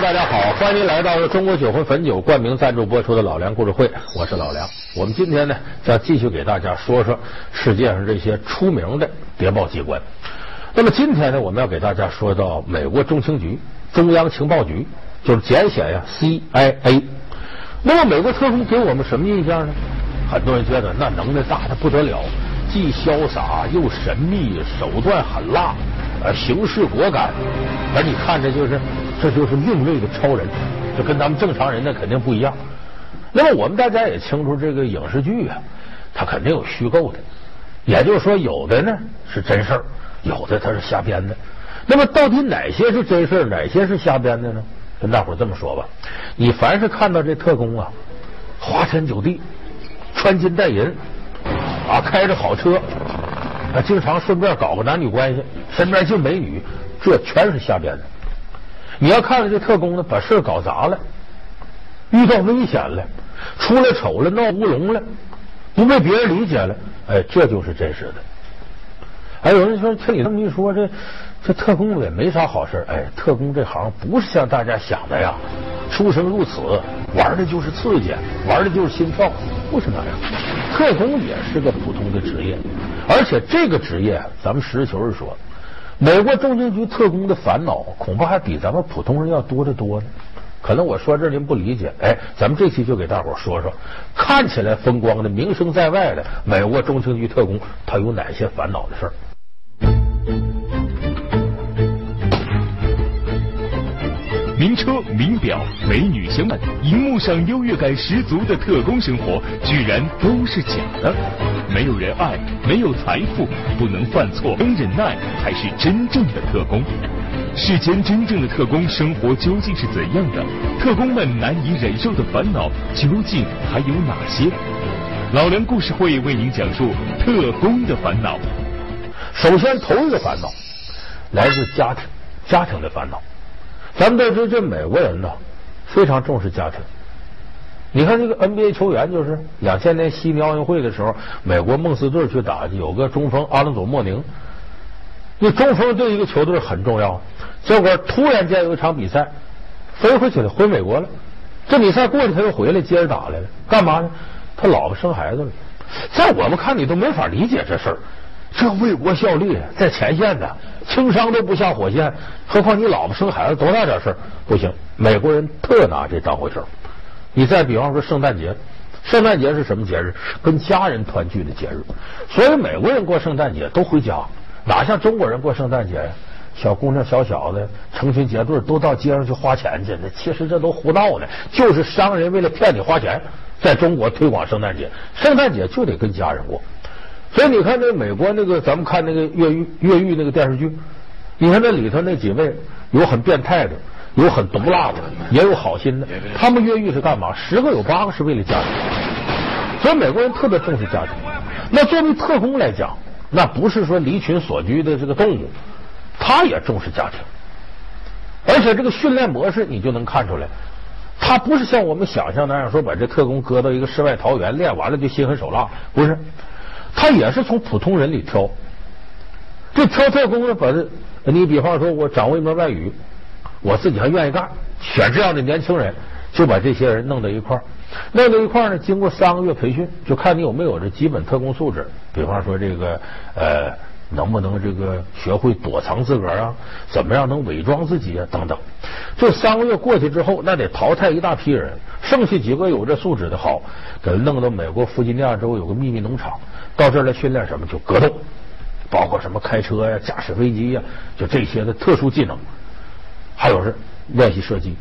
大家好，欢迎来到中国酒魂汾酒冠名赞助播出的《老梁故事会》，我是老梁。我们今天呢，将继续给大家说说世界上这些出名的谍报机关。那么今天呢，我们要给大家说到美国中情局、中央情报局，就是简写呀 CIA。那么美国特工给我们什么印象呢？很多人觉得那能耐大的不得了，既潇洒又神秘，手段狠辣，呃，行事果敢。而你看着就是，这就是另类的超人，这跟咱们正常人那肯定不一样。那么我们大家也清楚，这个影视剧啊，它肯定有虚构的，也就是说，有的呢是真事儿，有的它是瞎编的。那么到底哪些是真事儿，哪些是瞎编的呢？跟大伙这么说吧，你凡是看到这特工啊，花天酒地，穿金戴银，啊，开着好车，啊，经常顺便搞个男女关系，身边进美女。这全是瞎编的。你要看了这特工呢，把事搞砸了，遇到危险了，出了丑了，闹乌龙了，不被别人理解了，哎，这就是真实的。还有人说，听你这么一说，这这特工也没啥好事。哎，特工这行不是像大家想的呀，出生入死，玩的就是刺激，玩的就是心跳，不是那样。特工也是个普通的职业，而且这个职业，咱们实事求是说。美国中情局特工的烦恼恐怕还比咱们普通人要多得多呢。可能我说这您不理解，哎，咱们这期就给大伙说说，看起来风光的、名声在外的美国中情局特工，他有哪些烦恼的事儿？名车、名表、美女相伴，荧幕上优越感十足的特工生活，居然都是假的。没有人爱，没有财富，不能犯错，能忍耐，才是真正的特工。世间真正的特工生活究竟是怎样的？特工们难以忍受的烦恼究竟还有哪些？老梁故事会为您讲述特工的烦恼。首先，头一个烦恼来自家庭，家庭的烦恼。咱们都知道，这美国人呢非常重视家庭。你看这个 NBA 球员，就是两千年悉尼奥运会的时候，美国梦斯队去打，有个中锋阿隆佐莫宁。那中锋对一个球队很重要。结果突然间有一场比赛飞回去了，回美国了。这比赛过去，他又回来接着打来了。干嘛呢？他老婆生孩子了。在我们看你都没法理解这事儿。这为国效力，在前线的轻伤都不下火线，何况你老婆生孩子多大点事儿？不行，美国人特拿这当回事儿。你再比方说圣诞节，圣诞节是什么节日？跟家人团聚的节日。所以美国人过圣诞节都回家，哪像中国人过圣诞节呀？小姑娘、小小子成群结队都到街上去花钱去。那其实这都胡闹呢，就是商人为了骗你花钱，在中国推广圣诞节。圣诞节就得跟家人过。所以你看，那美国那个，咱们看那个越狱越狱那个电视剧，你看那里头那几位有很变态的。有很毒辣的，也有好心的。他们越狱是干嘛？十个有八个是为了家庭。所以美国人特别重视家庭。那作为特工来讲，那不是说离群所居的这个动物，他也重视家庭。而且这个训练模式你就能看出来，他不是像我们想象那样说把这特工搁到一个世外桃源练完了就心狠手辣，不是。他也是从普通人里挑。这挑特工呢，把这你比方说我掌握一门外语。我自己还愿意干，选这样的年轻人，就把这些人弄到一块儿，弄到一块儿呢。经过三个月培训，就看你有没有这基本特工素质。比方说这个呃，能不能这个学会躲藏自个儿啊？怎么样能伪装自己啊？等等。这三个月过去之后，那得淘汰一大批人，剩下几个有这素质的好，给弄到美国弗吉尼亚州有个秘密农场，到这儿来训练什么？就格斗，包括什么开车呀、驾驶飞机呀，就这些的特殊技能。还有是练习射击，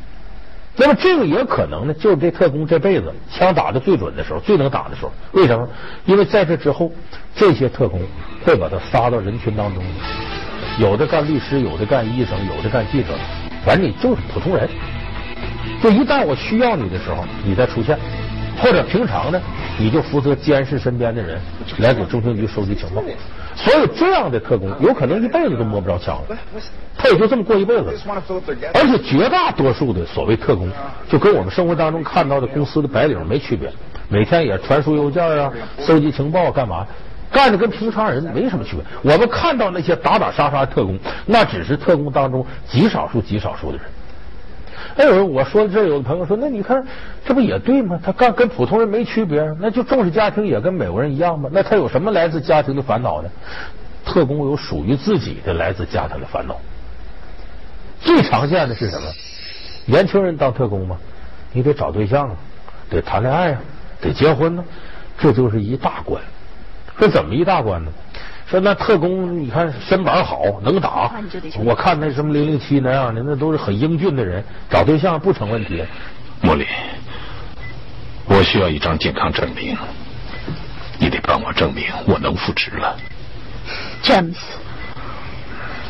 那么这个也可能呢，就是这特工这辈子枪打的最准的时候，最能打的时候。为什么？因为在这之后，这些特工会把他撒到人群当中，有的干律师，有的干医生，有的干记者，反正你就是普通人。就一旦我需要你的时候，你再出现，或者平常呢，你就负责监视身边的人，来给中情局收集情报。所以这样的特工有可能一辈子都摸不着枪了，他也就这么过一辈子。而且绝大多数的所谓特工，就跟我们生活当中看到的公司的白领没区别，每天也传输邮件啊，搜集情报干嘛，干的跟平常人没什么区别。我们看到那些打打杀杀的特工，那只是特工当中极少数极少数的人。还，有我说这有的朋友说，那你看这不也对吗？他干跟普通人没区别，那就重视家庭也跟美国人一样吗？那他有什么来自家庭的烦恼呢？特工有属于自己的来自家庭的烦恼。最常见的是什么？年轻人当特工吗？你得找对象啊，得谈恋爱啊，得结婚呢，这就是一大关。说怎么一大关呢？说那特工，你看身板好，能打。我看那什么零零七那样的，那都是很英俊的人，找对象不成问题。莫莉，我需要一张健康证明，你得帮我证明我能复职了。詹姆斯，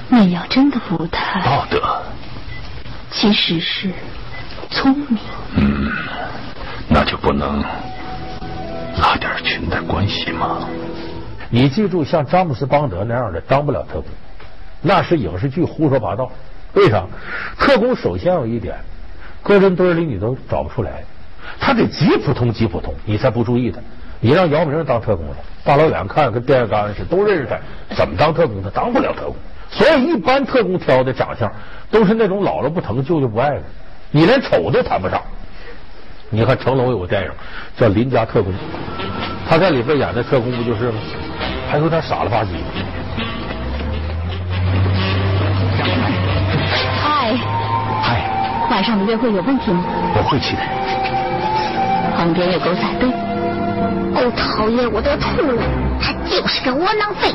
你要真的不太道德，其实是聪明。嗯，那就不能拉点裙带关系吗？你记住，像詹姆斯邦德那样的当不了特工，那是影视剧胡说八道。为啥？特工首先有一点，搁人堆里你都找不出来，他得极普通极普通，你才不注意他。你让姚明当特工了，大老远看跟电线杆似的，都认识他，怎么当特工？他当不了特工。所以一般特工挑的长相都是那种老了不疼，舅舅不爱的，你连丑都谈不上。你看成龙有个电影叫《邻家特工》，他在里边演的特工不就是吗？还有点傻了吧唧。嗨，嗨，晚上的约会有问题吗？我会去的。旁边有狗仔队。哦，讨厌，我都吐了！他就是个窝囊废。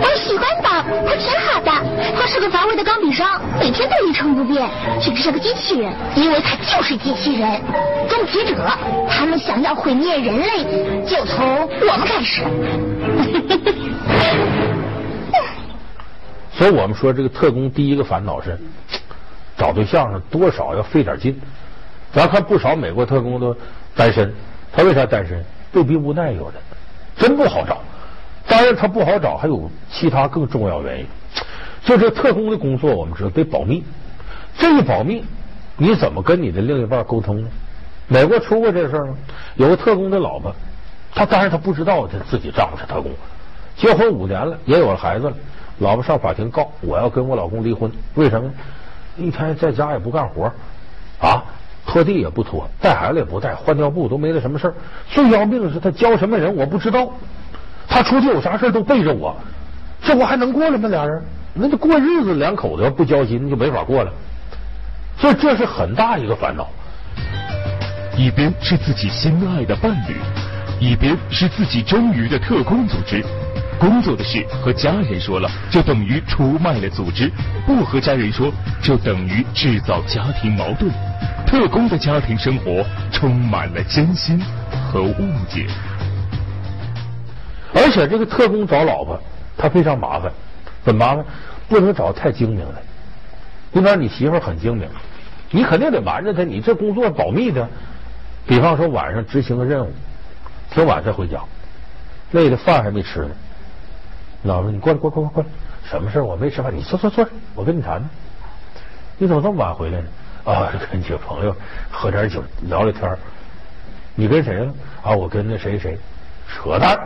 我喜欢他，他挺好的。他是个乏味的钢笔商，每天都一成不变，简直是个机器人。因为他就是机器人。终结者，他们想要毁灭人类，就从我们开始。所以我们说，这个特工第一个烦恼是找对象呢，多少要费点劲。咱看不少美国特工都单身，他为啥单身？被逼无奈，有的真不好找。当然，他不好找，还有其他更重要原因。就这特工的工作，我们知道得保密。这一保密，你怎么跟你的另一半沟通呢？美国出过这事吗？有个特工的老婆，他当然他不知道他自己丈夫是特工，结婚五年了，也有了孩子了。老婆上法庭告，我要跟我老公离婚。为什么？一天在家也不干活啊，拖地也不拖，带孩子也不带，换尿布都没那什么事儿。最要命的是他交什么人我不知道，他出去有啥事都背着我，这我还能过了吗？俩人那就过日子，两口子要不交心就没法过了。所以这是很大一个烦恼。一边是自己心爱的伴侣，一边是自己忠于的特工组织。工作的事和家人说了，就等于出卖了组织；不和家人说，就等于制造家庭矛盾。特工的家庭生活充满了艰辛和误解。而且这个特工找老婆，他非常麻烦，怎么麻烦？不能找太精明的。你比方你媳妇很精明，你肯定得瞒着她，你这工作保密的。比方说晚上执行个任务，挺晚才回家，累的饭还没吃呢。老婆，你过来，过来，过来，过来！什么事我没吃饭，你坐坐坐，我跟你谈谈。你怎么这么晚回来呢？啊，跟几个朋友喝点酒，聊聊天你跟谁了？啊，我跟那谁谁。扯淡！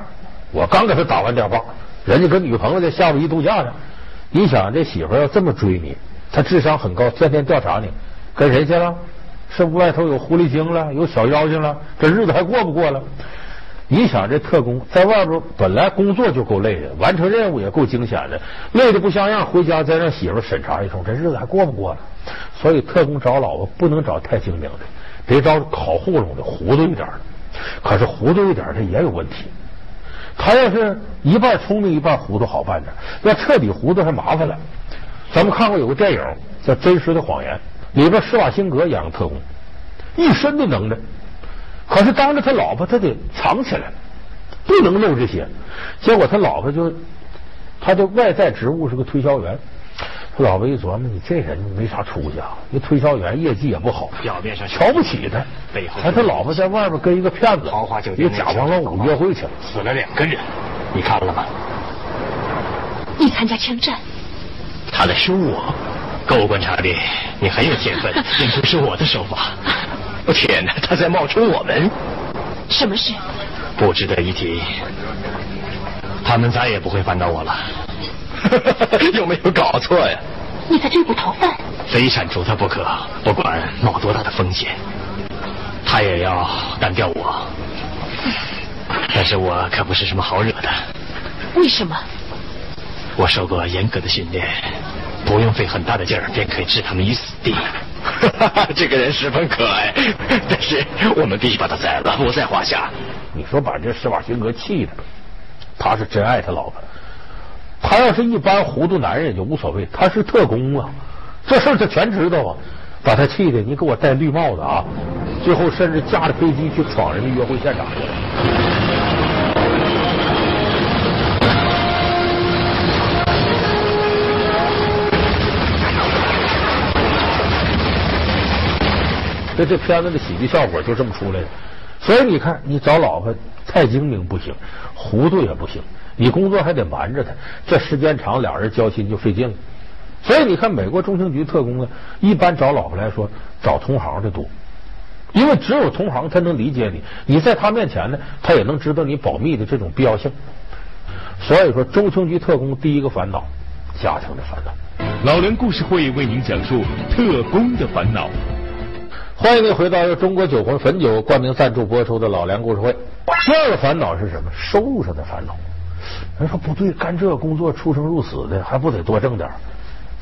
我刚给他打完电话，人家跟女朋友在夏威夷度假呢。你想，这媳妇要这么追你，他智商很高，天天调查你，跟谁去了？是不外头有狐狸精了，有小妖精了？这日子还过不过了？你想这特工在外边本来工作就够累的，完成任务也够惊险的，累的不像样，回家再让媳妇审查一通，这日子还过不过了？所以特工找老婆不能找太精明的，得找好糊弄的，糊涂一点的。可是糊涂一点的也有问题，他要是一半聪明一半糊涂好办点，要彻底糊涂还麻烦了。咱们看过有个电影叫《真实的谎言》，里边施瓦辛格演个特工，一身的能耐。可是当着他老婆，他得藏起来，不能露这些。结果他老婆就，他的外在职务是个推销员。他老婆一琢磨，你这人没啥出息啊，那推销员业绩也不好，表面上瞧不起他。背后他老婆在外边跟一个骗子，豪华酒店，一假装老五约会去了，死了两个人，你看了吗？你参加枪战，他来凶我，够观察力，你很有天分，简直是我的手法。我天哪！他在冒充我们。什么事？不值得一提。他们再也不会烦到我了。有没有搞错呀？你在追捕逃犯。非铲除他不可，不管冒多大的风险，他也要干掉我。但是我可不是什么好惹的。为什么？我受过严格的训练，不用费很大的劲儿便可以置他们于死地。这个人十分可爱，但是我们必须把他宰了，不在话下。你说把这施瓦辛格气的，他是真爱他老婆。他要是一般糊涂男人就无所谓，他是特工啊，这事他全知道啊，把他气的，你给我戴绿帽子啊！最后甚至驾着飞机去闯人家约会现场去了。这这片子的喜剧效果就这么出来的。所以你看，你找老婆太精明不行，糊涂也不行，你工作还得瞒着她，这时间长，俩人交心就费劲了。所以你看，美国中情局特工呢，一般找老婆来说，找同行的多，因为只有同行他能理解你，你在他面前呢，他也能知道你保密的这种必要性。所以说，中情局特工第一个烦恼，家庭的烦恼。老梁故事会为您讲述特工的烦恼。欢迎您回到由中国酒魂汾酒冠名赞助播出的老梁故事会。第二个烦恼是什么？收入上的烦恼。人说不对，干这个工作出生入死的，还不得多挣点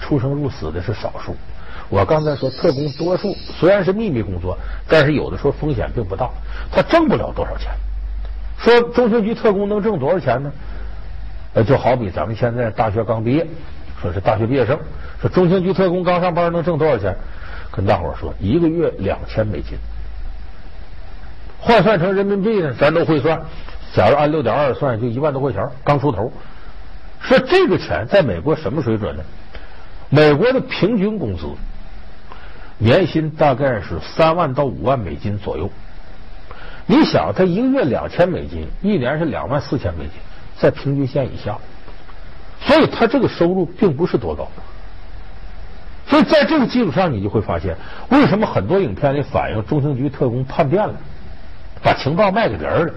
出生入死的是少数。我刚才说，特工多数虽然是秘密工作，但是有的时候风险并不大，他挣不了多少钱。说中情局特工能挣多少钱呢？呃，就好比咱们现在大学刚毕业，说是大学毕业生，说中情局特工刚上班能挣多少钱？跟大伙儿说，一个月两千美金，换算成人民币呢，咱都会算。假如按六点二算，就一万多块钱，刚出头。说这个钱在美国什么水准呢？美国的平均工资年薪大概是三万到五万美金左右。你想，他一个月两千美金，一年是两万四千美金，在平均线以下，所以他这个收入并不是多高。所以在这个基础上，你就会发现，为什么很多影片里反映中情局特工叛变了，把情报卖给别人了？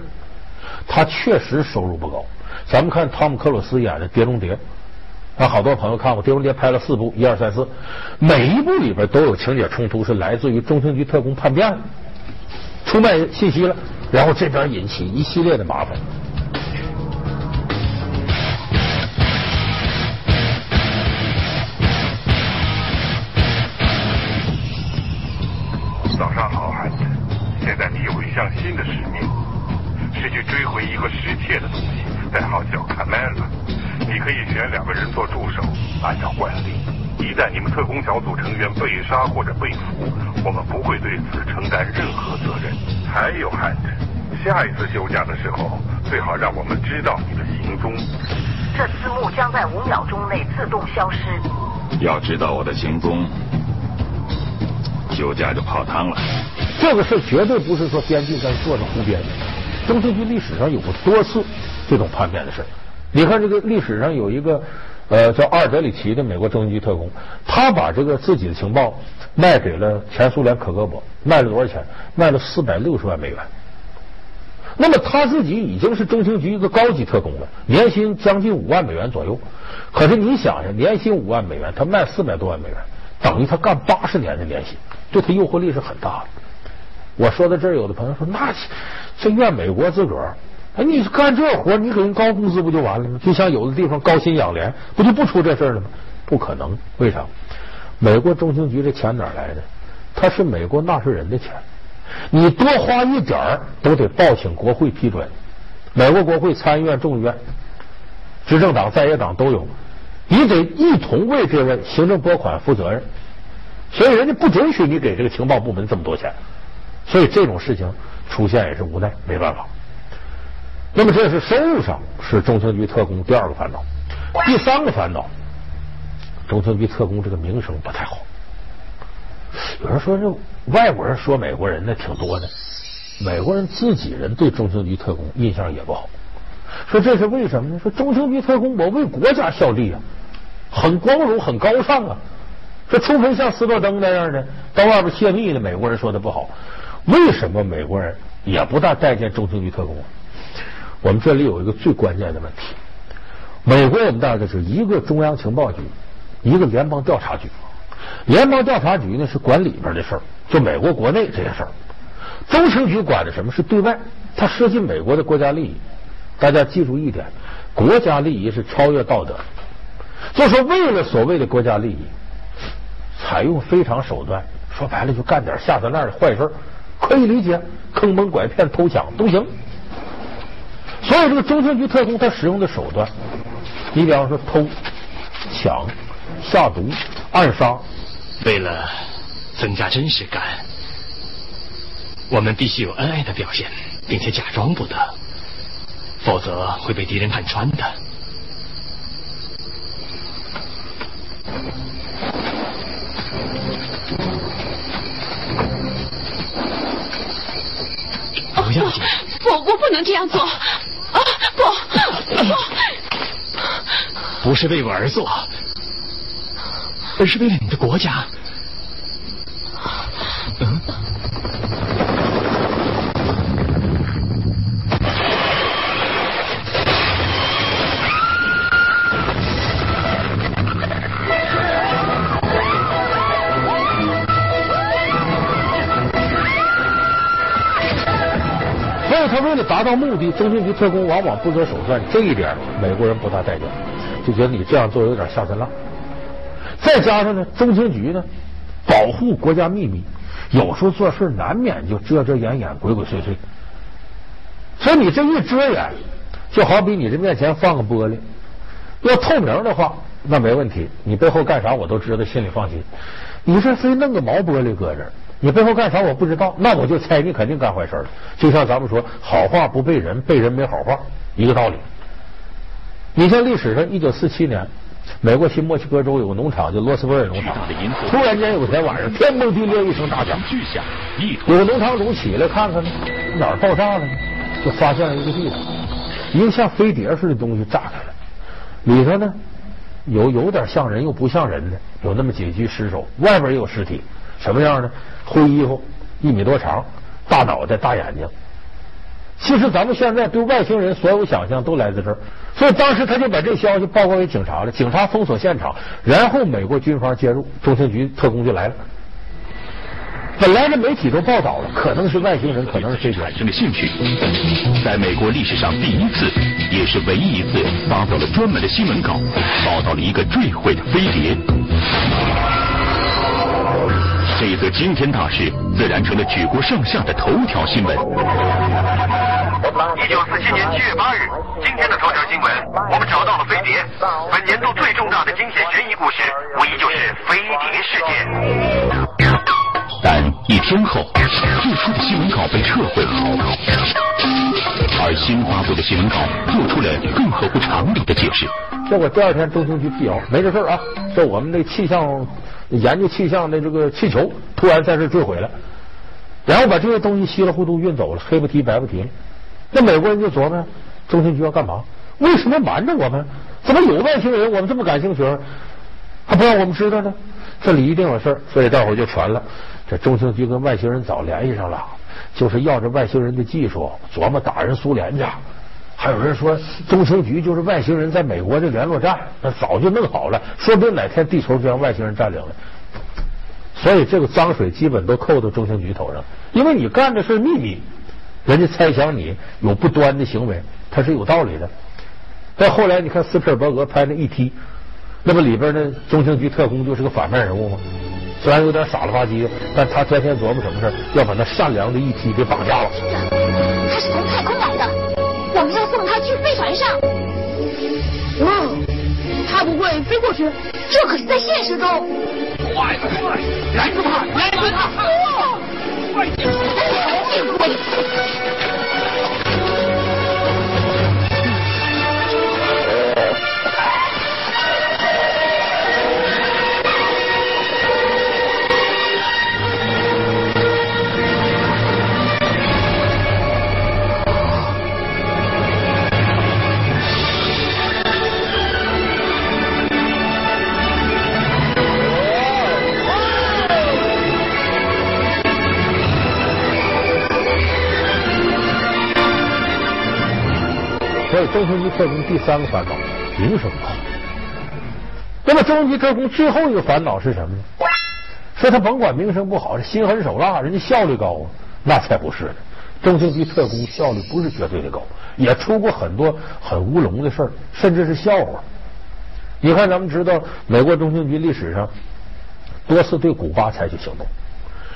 他确实收入不高。咱们看汤姆克鲁斯演的《碟中谍》，啊，好多朋友看过《碟中谍》，拍了四部，一二三四，每一部里边都有情节冲突，是来自于中情局特工叛变了，出卖信息了，然后这边引起一系列的麻烦。旦你们特工小组成员被杀或者被俘，我们不会对此承担任何责任。还有，汉子，下一次休假的时候，最好让我们知道你的行踪。这字幕将在五秒钟内自动消失。要知道我的行踪，休假就泡汤了。这个事绝对不是说编剧在做着胡编的。中情局历史上有过多次这种叛变的事你看，这个历史上有一个呃叫阿尔德里奇的美国中情局特工，他把这个自己的情报卖给了前苏联可戈勃，卖了多少钱？卖了四百六十万美元。那么他自己已经是中情局一个高级特工了，年薪将近五万美元左右。可是你想想，年薪五万美元，他卖四百多万美元，等于他干八十年的年薪，对他诱惑力是很大的。我说到这儿，有的朋友说：“那这怨美国自个儿？哎，你干这活，你给人高工资不就完了吗？就像有的地方高薪养廉，不就不出这事了吗？不可能，为啥？美国中情局这钱哪来的？它是美国纳税人的钱，你多花一点儿都得报请国会批准。美国国会参议院、众议院，执政党、在野党都有，你得一同为这位行政拨款负责任。所以人家不准许你给这个情报部门这么多钱。”所以这种事情出现也是无奈，没办法。那么这是收入上是中情局特工第二个烦恼，第三个烦恼，中情局特工这个名声不太好。有人说这外国人说美国人那挺多的，美国人自己人对中情局特工印象也不好。说这是为什么呢？说中情局特工我为国家效力啊，很光荣，很高尚啊。说除非像斯诺登那样的到外边泄密的美国人说的不好。为什么美国人也不大待见中情局特工？我们这里有一个最关键的问题：美国我们大概是一个中央情报局，一个联邦调查局。联邦调查局呢是管里边的事儿，就美国国内这些事儿。中情局管的什么是对外，它涉及美国的国家利益。大家记住一点，国家利益是超越道德。就说为了所谓的国家利益，采用非常手段，说白了就干点下三滥的坏事可以理解，坑蒙拐骗、偷抢都行。所以这个中情局特工他使用的手段，你比方说偷、抢、下毒、暗杀，为了增加真实感，我们必须有恩爱的表现，并且假装不得，否则会被敌人看穿的。不要紧，我我不能这样做啊！不不，不是为我而做，而是为了你的国家。嗯。所以他为了达到目的，中情局特工往往不择手段，这一点美国人不大待见，就觉得你这样做有点下三滥。再加上呢，中情局呢保护国家秘密，有时候做事难免就遮遮掩掩、鬼鬼祟祟。所以你这一遮掩，就好比你这面前放个玻璃，要透明的话，那没问题，你背后干啥我都知道，心里放心。你这非弄个毛玻璃搁这。你背后干啥我不知道，那我就猜你肯定干坏事了。就像咱们说，好话不背人，背人没好话，一个道理。你像历史上一九四七年，美国新墨西哥州有个农场叫罗斯威尔农场，突然间有天晚上天崩地裂一声大响巨响，有个农场主起来看看呢，哪儿爆炸了呢？就发现了一个地方，一个像飞碟似的东西炸开了，里头呢有有点像人又不像人的，有那么几具尸首，外边也有尸体。什么样呢？灰衣服，一米多长，大脑袋，大眼睛。其实咱们现在对外星人所有想象都来自这儿，所以当时他就把这消息报告给警察了。警察封锁现场，然后美国军方介入，中情局特工就来了。本来这媒体都报道了，可能是外星人，可能是产生了兴趣。在美国历史上第一次，也是唯一一次，发表了专门的新闻稿，报道了一个坠毁的飞碟。这一则惊天大事，自然成了举国上下的头条新闻。一九四七年七月八日，今天的头条新闻，我们找到了飞碟。本年度最重大的惊险悬疑故事，无疑就是飞碟事件。但一天后，最初的新闻稿被撤回了，而新发布的新闻稿做出了更合乎常理的解释。结果第二天，中情局辟谣，没这事儿啊，说我们那气象。研究气象的这个气球突然在这坠毁了，然后把这些东西稀里糊涂运走了，黑不提白不提。那美国人就琢磨，中情局要干嘛？为什么瞒着我们？怎么有外星人？我们这么感兴趣，还不让我们知道呢？这里一定有事儿，所以大伙就传了，这中情局跟外星人早联系上了，就是要这外星人的技术，琢磨打人苏联去。还有人说，中情局就是外星人在美国的联络站，那早就弄好了，说不定哪天地球就让外星人占领了。所以这个脏水基本都扣到中情局头上，因为你干的是秘密，人家猜想你有不端的行为，他是有道理的。再后来你看斯皮尔伯格拍那 E.T.，那不里边那中情局特工就是个反面人物吗？虽然有点傻了吧唧，但他天天琢磨什么事要把那善良的 E.T. 给绑架了。他是从太空来。我们要送他去飞船上。哇，他不会飞过去？这可是在现实中。快快，拦住他，拦住他！快点！中情局特工第三个烦恼，名声不好。那么中情局特工最后一个烦恼是什么呢？说他甭管名声不好，心狠手辣，人家效率高啊，那才不是呢。中情局特工效率不是绝对的高，也出过很多很乌龙的事儿，甚至是笑话。你看，咱们知道美国中情局历史上多次对古巴采取行动，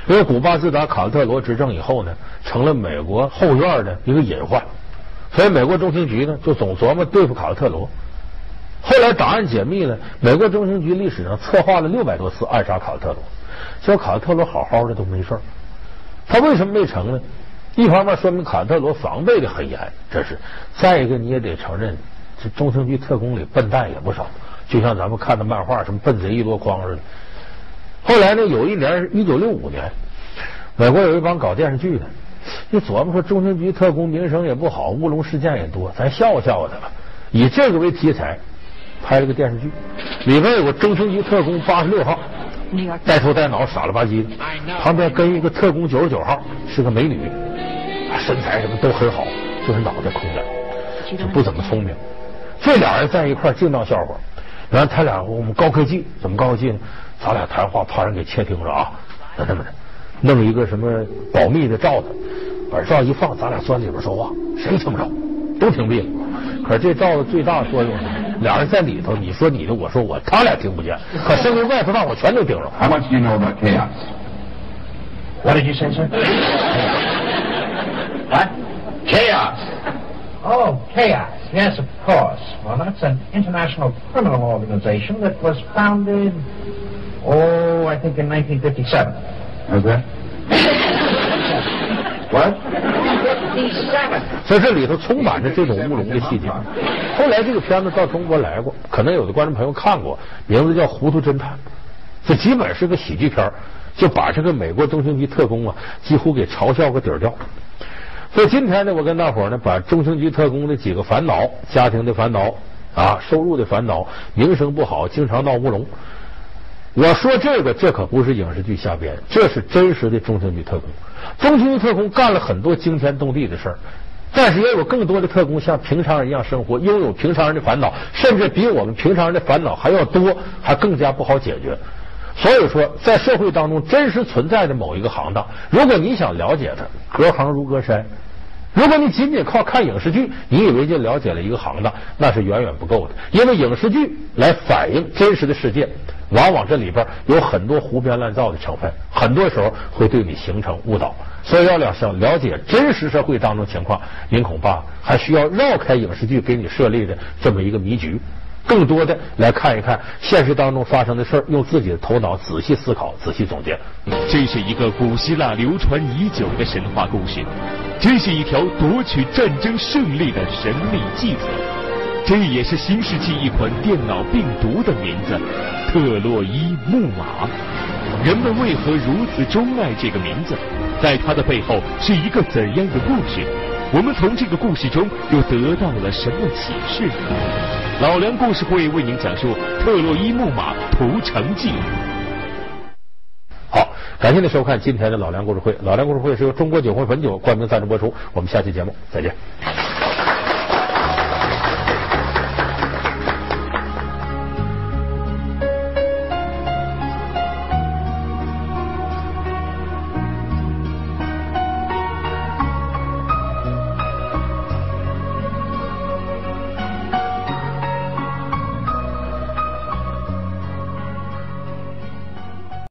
因为古巴自打卡特罗执政以后呢，成了美国后院的一个隐患，所以美国中情局呢就总琢磨对付卡特罗。后来档案解密了，美国中情局历史上策划了六百多次暗杀卡特罗，结果卡特罗好好的都没事儿。他为什么没成呢？一方面说明卡特罗防备的很严，这是；再一个你也得承认，这中情局特工里笨蛋也不少，就像咱们看的漫画什么笨贼一箩筐似的。后来呢，有一年是一九六五年，美国有一帮搞电视剧的，就琢磨说中情局特工名声也不好，乌龙事件也多，咱笑话笑话他吧，以这个为题材。拍了个电视剧，里边有个中情局特工八十六号，呆头呆脑、傻了吧唧的，旁边跟一个特工九十九号，是个美女，身材什么都很好，就是脑袋空的，就不怎么聪明。这俩人在一块净闹笑话。然后他俩我们高科技怎么高科技呢？咱俩谈话怕人给窃听着啊，那这么的，弄一个什么保密的罩子，把罩一放，咱俩钻里边说话，谁听不着，都屏蔽了。可是这罩子最大的作用是什么？俩人在里头，你说你的，我说我，他俩听不见。可声音外头让我全都听着。How much do you know about chaos? What did you say, sir? What? Chaos. Oh, chaos. Yes, of course. Well, that's an international criminal organization that was founded, oh, I think in 1957. That? What? 所以这里头充满着这种乌龙的细节。后来这个片子到中国来过，可能有的观众朋友看过，名字叫《糊涂侦探》，这基本是个喜剧片，就把这个美国中情局特工啊，几乎给嘲笑个底儿掉。所以今天呢，我跟大伙呢，把中情局特工的几个烦恼：家庭的烦恼啊，收入的烦恼，名声不好，经常闹乌龙。我说这个，这可不是影视剧瞎编，这是真实的中情局特工。中情局特工干了很多惊天动地的事儿，但是也有更多的特工像平常人一样生活，拥有平常人的烦恼，甚至比我们平常人的烦恼还要多，还更加不好解决。所以说，在社会当中真实存在的某一个行当，如果你想了解它，隔行如隔山。如果你仅仅靠看影视剧，你以为就了解了一个行当，那是远远不够的。因为影视剧来反映真实的世界，往往这里边有很多胡编乱造的成分，很多时候会对你形成误导。所以要了想了解真实社会当中情况，您恐怕还需要绕开影视剧给你设立的这么一个迷局，更多的来看一看现实当中发生的事儿，用自己的头脑仔细思考、仔细总结。这是一个古希腊流传已久的神话故事。这是一条夺取战争胜利的神秘计策，这也是新世纪一款电脑病毒的名字——特洛伊木马。人们为何如此钟爱这个名字？在它的背后是一个怎样的故事？我们从这个故事中又得到了什么启示？老梁故事会为您讲述《特洛伊木马屠城记》。好，感谢您收看今天的老梁故事会。老梁故事会是由中国酒会汾酒冠名赞助播出。我们下期节目再见。